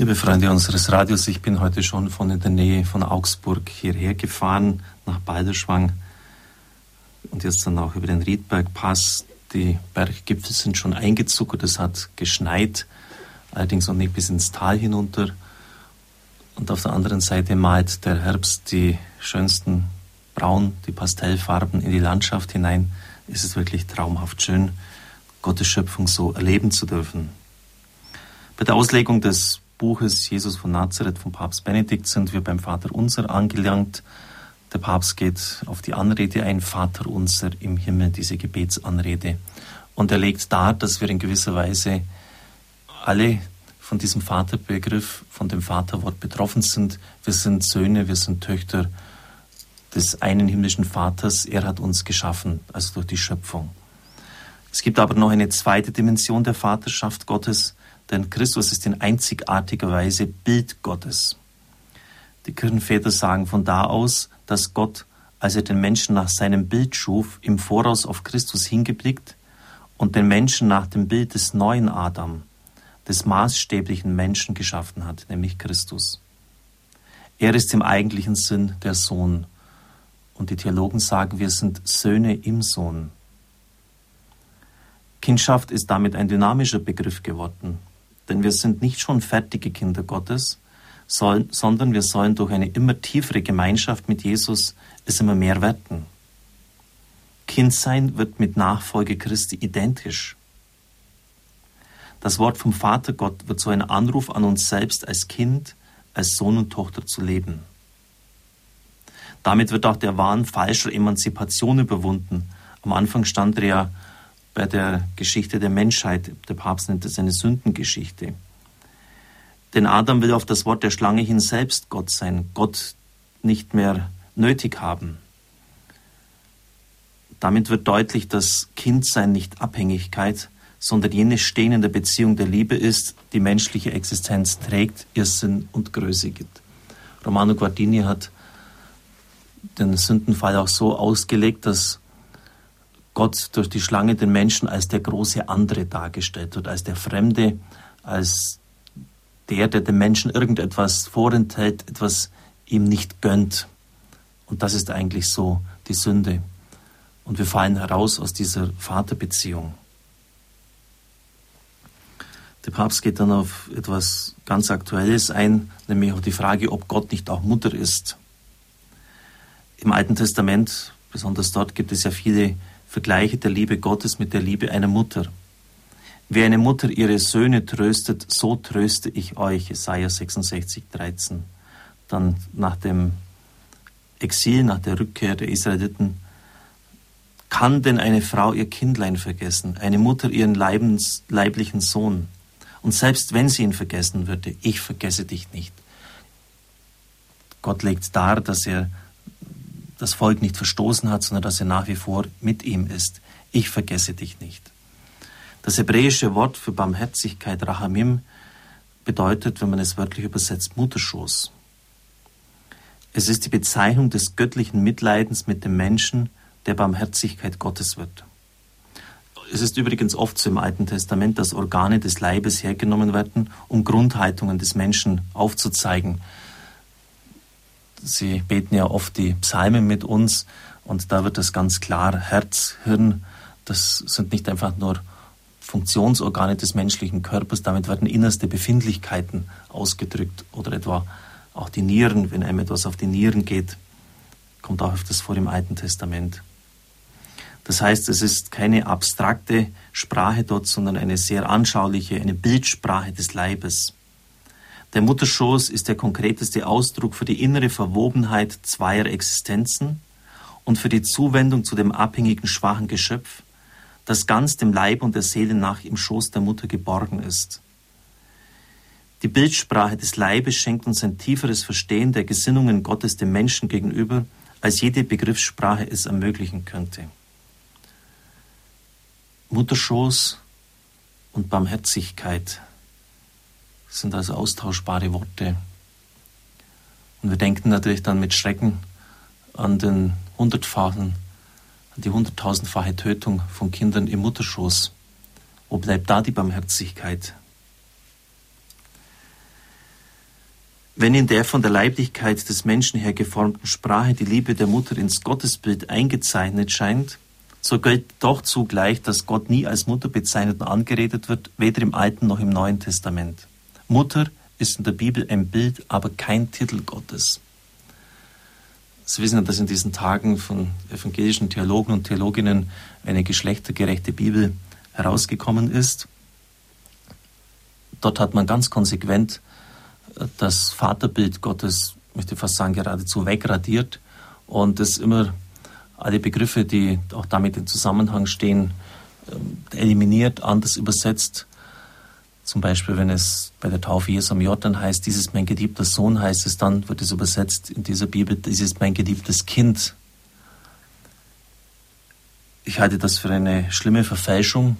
Liebe Freunde unseres Radios, ich bin heute schon von in der Nähe von Augsburg hierher gefahren, nach Balderschwang und jetzt dann auch über den Riedbergpass. Die Berggipfel sind schon eingezuckert, es hat geschneit, allerdings noch nicht bis ins Tal hinunter. Und auf der anderen Seite malt der Herbst die schönsten Braun, die Pastellfarben in die Landschaft hinein. Es ist wirklich traumhaft schön, Gottes Schöpfung so erleben zu dürfen. Bei der Auslegung des Buches Jesus von Nazareth von Papst Benedikt sind wir beim Vater Unser angelangt. Der Papst geht auf die Anrede ein, Vater Unser im Himmel, diese Gebetsanrede. Und er legt dar, dass wir in gewisser Weise alle von diesem Vaterbegriff, von dem Vaterwort betroffen sind. Wir sind Söhne, wir sind Töchter des einen himmlischen Vaters. Er hat uns geschaffen, also durch die Schöpfung. Es gibt aber noch eine zweite Dimension der Vaterschaft Gottes, denn Christus ist in einzigartiger Weise Bild Gottes. Die Kirchenväter sagen von da aus, dass Gott, als er den Menschen nach seinem Bild schuf, im Voraus auf Christus hingeblickt und den Menschen nach dem Bild des neuen Adam, des maßstäblichen Menschen geschaffen hat, nämlich Christus. Er ist im eigentlichen Sinn der Sohn. Und die Theologen sagen, wir sind Söhne im Sohn. Kindschaft ist damit ein dynamischer Begriff geworden. Denn wir sind nicht schon fertige Kinder Gottes, sondern wir sollen durch eine immer tiefere Gemeinschaft mit Jesus es immer mehr werden. Kindsein wird mit Nachfolge Christi identisch. Das Wort vom Vater Gott wird so ein Anruf an uns selbst als Kind, als Sohn und Tochter zu leben. Damit wird auch der Wahn falscher Emanzipation überwunden. Am Anfang stand er ja bei der Geschichte der Menschheit. Der Papst nennt es eine Sündengeschichte. Denn Adam will auf das Wort der Schlange hin selbst Gott sein, Gott nicht mehr nötig haben. Damit wird deutlich, dass Kindsein nicht Abhängigkeit, sondern jene Stehen in der Beziehung der Liebe ist, die menschliche Existenz trägt, ihr Sinn und Größe gibt. Romano Guardini hat den Sündenfall auch so ausgelegt, dass Gott durch die Schlange den Menschen als der große andere dargestellt wird, als der Fremde, als der, der dem Menschen irgendetwas vorenthält, etwas ihm nicht gönnt. Und das ist eigentlich so die Sünde. Und wir fallen heraus aus dieser Vaterbeziehung. Der Papst geht dann auf etwas ganz Aktuelles ein, nämlich auf die Frage, ob Gott nicht auch Mutter ist. Im Alten Testament, besonders dort, gibt es ja viele Vergleiche der Liebe Gottes mit der Liebe einer Mutter. Wie eine Mutter ihre Söhne tröstet, so tröste ich euch. Jesaja 66, 13. Dann nach dem Exil, nach der Rückkehr der Israeliten, kann denn eine Frau ihr Kindlein vergessen, eine Mutter ihren leibens, leiblichen Sohn? Und selbst wenn sie ihn vergessen würde, ich vergesse dich nicht. Gott legt dar, dass er das Volk nicht verstoßen hat, sondern dass er nach wie vor mit ihm ist. Ich vergesse dich nicht. Das hebräische Wort für Barmherzigkeit, Rahamim, bedeutet, wenn man es wörtlich übersetzt, Mutterschoß. Es ist die Bezeichnung des göttlichen Mitleidens mit dem Menschen, der Barmherzigkeit Gottes wird. Es ist übrigens oft so im Alten Testament, dass Organe des Leibes hergenommen werden, um Grundhaltungen des Menschen aufzuzeigen. Sie beten ja oft die Psalmen mit uns und da wird das ganz klar. Herz, Hirn, das sind nicht einfach nur Funktionsorgane des menschlichen Körpers, damit werden innerste Befindlichkeiten ausgedrückt oder etwa auch die Nieren, wenn einem etwas auf die Nieren geht, kommt auch öfters vor im Alten Testament. Das heißt, es ist keine abstrakte Sprache dort, sondern eine sehr anschauliche, eine Bildsprache des Leibes. Der Mutterschoß ist der konkreteste Ausdruck für die innere Verwobenheit zweier Existenzen und für die Zuwendung zu dem abhängigen, schwachen Geschöpf, das ganz dem Leib und der Seele nach im Schoß der Mutter geborgen ist. Die Bildsprache des Leibes schenkt uns ein tieferes Verstehen der Gesinnungen Gottes dem Menschen gegenüber, als jede Begriffssprache es ermöglichen könnte. Mutterschoß und Barmherzigkeit sind also austauschbare Worte. Und wir denken natürlich dann mit Schrecken an den hundertfachen, an die hunderttausendfache Tötung von Kindern im Mutterschoß. Wo bleibt da die Barmherzigkeit? Wenn in der von der Leiblichkeit des Menschen her geformten Sprache die Liebe der Mutter ins Gottesbild eingezeichnet scheint, so gilt doch zugleich, dass Gott nie als Mutter bezeichnet und angeredet wird, weder im Alten noch im Neuen Testament. Mutter ist in der Bibel ein Bild, aber kein Titel Gottes. Sie wissen ja, dass in diesen Tagen von evangelischen Theologen und Theologinnen eine geschlechtergerechte Bibel herausgekommen ist. Dort hat man ganz konsequent das Vaterbild Gottes, möchte ich fast sagen, geradezu wegradiert und es immer alle Begriffe, die auch damit in Zusammenhang stehen, ähm, eliminiert, anders übersetzt. Zum Beispiel, wenn es bei der Taufe Jesu am Jordan heißt, dieses mein geliebter Sohn, heißt es dann, wird es übersetzt in dieser Bibel, dieses mein geliebtes Kind. Ich halte das für eine schlimme Verfälschung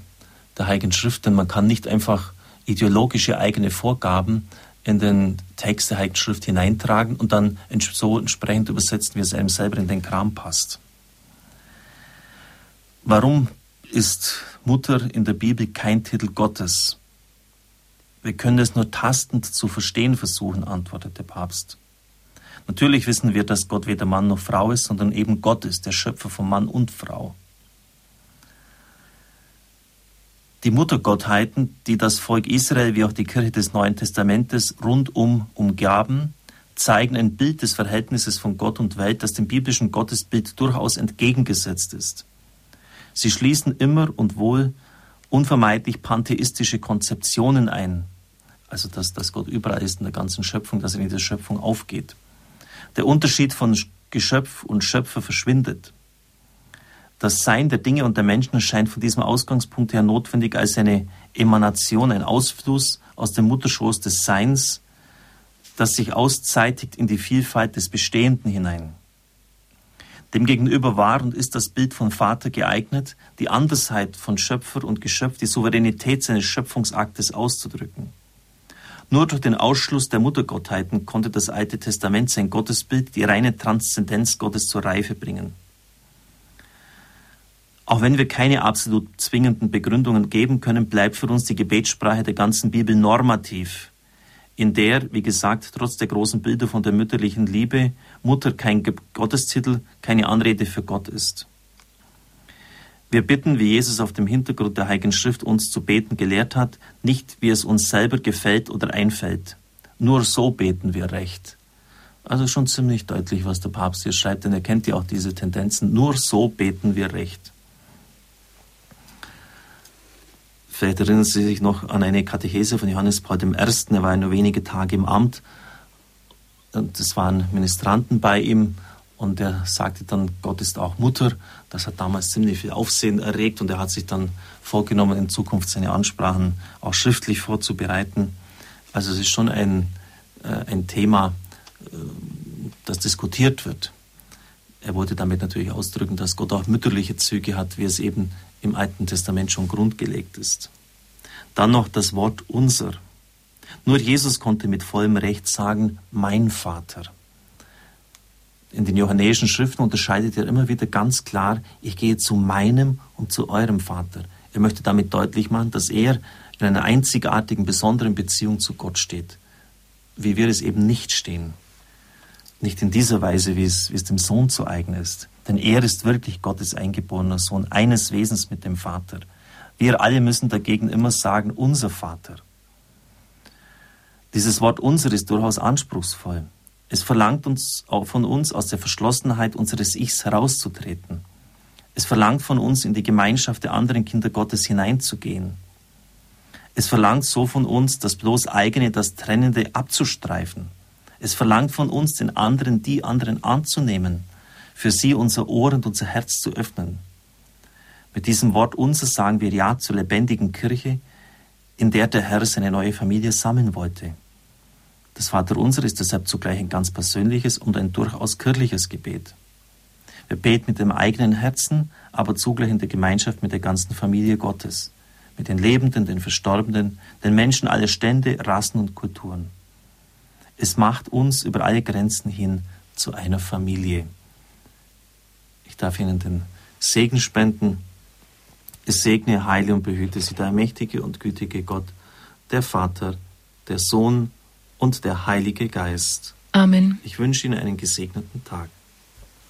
der Heiligen Schrift, denn man kann nicht einfach ideologische eigene Vorgaben in den Text der Heiligen Schrift hineintragen und dann so entsprechend übersetzen, wie es einem selber in den Kram passt. Warum ist Mutter in der Bibel kein Titel Gottes? Wir können es nur tastend zu verstehen versuchen, antwortet der Papst. Natürlich wissen wir, dass Gott weder Mann noch Frau ist, sondern eben Gott ist, der Schöpfer von Mann und Frau. Die Muttergottheiten, die das Volk Israel wie auch die Kirche des Neuen Testamentes rundum umgaben, zeigen ein Bild des Verhältnisses von Gott und Welt, das dem biblischen Gottesbild durchaus entgegengesetzt ist. Sie schließen immer und wohl unvermeidlich pantheistische Konzeptionen ein, also dass, dass Gott überall ist in der ganzen Schöpfung, dass er in der Schöpfung aufgeht. Der Unterschied von Geschöpf und Schöpfer verschwindet. Das Sein der Dinge und der Menschen erscheint von diesem Ausgangspunkt her notwendig als eine Emanation, ein Ausfluss aus dem Mutterschoß des Seins, das sich auszeitigt in die Vielfalt des Bestehenden hinein. Demgegenüber war und ist das Bild von Vater geeignet, die Andersheit von Schöpfer und Geschöpf, die Souveränität seines Schöpfungsaktes auszudrücken. Nur durch den Ausschluss der Muttergottheiten konnte das Alte Testament sein Gottesbild, die reine Transzendenz Gottes zur Reife bringen. Auch wenn wir keine absolut zwingenden Begründungen geben können, bleibt für uns die Gebetssprache der ganzen Bibel normativ, in der, wie gesagt, trotz der großen Bilder von der mütterlichen Liebe Mutter kein Gottestitel, keine Anrede für Gott ist. Wir bitten, wie Jesus auf dem Hintergrund der Heiligen Schrift uns zu beten gelehrt hat, nicht wie es uns selber gefällt oder einfällt. Nur so beten wir recht. Also schon ziemlich deutlich, was der Papst hier schreibt, denn er kennt ja auch diese Tendenzen. Nur so beten wir recht. Vielleicht erinnern Sie sich noch an eine Katechese von Johannes Paul I. Er war nur wenige Tage im Amt. Und es waren Ministranten bei ihm. Und er sagte dann, Gott ist auch Mutter. Das hat damals ziemlich viel Aufsehen erregt. Und er hat sich dann vorgenommen, in Zukunft seine Ansprachen auch schriftlich vorzubereiten. Also es ist schon ein, äh, ein Thema, äh, das diskutiert wird. Er wollte damit natürlich ausdrücken, dass Gott auch mütterliche Züge hat, wie es eben im Alten Testament schon grundgelegt ist. Dann noch das Wort unser. Nur Jesus konnte mit vollem Recht sagen, mein Vater. In den johannäischen Schriften unterscheidet er immer wieder ganz klar, ich gehe zu meinem und zu eurem Vater. Er möchte damit deutlich machen, dass er in einer einzigartigen, besonderen Beziehung zu Gott steht, wie wir es eben nicht stehen. Nicht in dieser Weise, wie es, wie es dem Sohn zu eigen ist. Denn er ist wirklich Gottes eingeborener Sohn, eines Wesens mit dem Vater. Wir alle müssen dagegen immer sagen, unser Vater. Dieses Wort unser ist durchaus anspruchsvoll. Es verlangt uns auch von uns aus der Verschlossenheit unseres Ichs herauszutreten. Es verlangt von uns in die Gemeinschaft der anderen Kinder Gottes hineinzugehen. Es verlangt so von uns, das bloß eigene, das Trennende abzustreifen. Es verlangt von uns, den anderen, die anderen anzunehmen für sie unser Ohr und unser Herz zu öffnen. Mit diesem Wort unser sagen wir Ja zur lebendigen Kirche, in der der Herr seine neue Familie sammeln wollte. Das Vaterunser ist deshalb zugleich ein ganz persönliches und ein durchaus kirchliches Gebet. Wir beten mit dem eigenen Herzen, aber zugleich in der Gemeinschaft mit der ganzen Familie Gottes, mit den Lebenden, den Verstorbenen, den Menschen aller Stände, Rassen und Kulturen. Es macht uns über alle Grenzen hin zu einer Familie darf Ihnen den Segen spenden. Es segne, heile und behüte Sie der mächtige und gütige Gott, der Vater, der Sohn und der Heilige Geist. Amen. Ich wünsche Ihnen einen gesegneten Tag.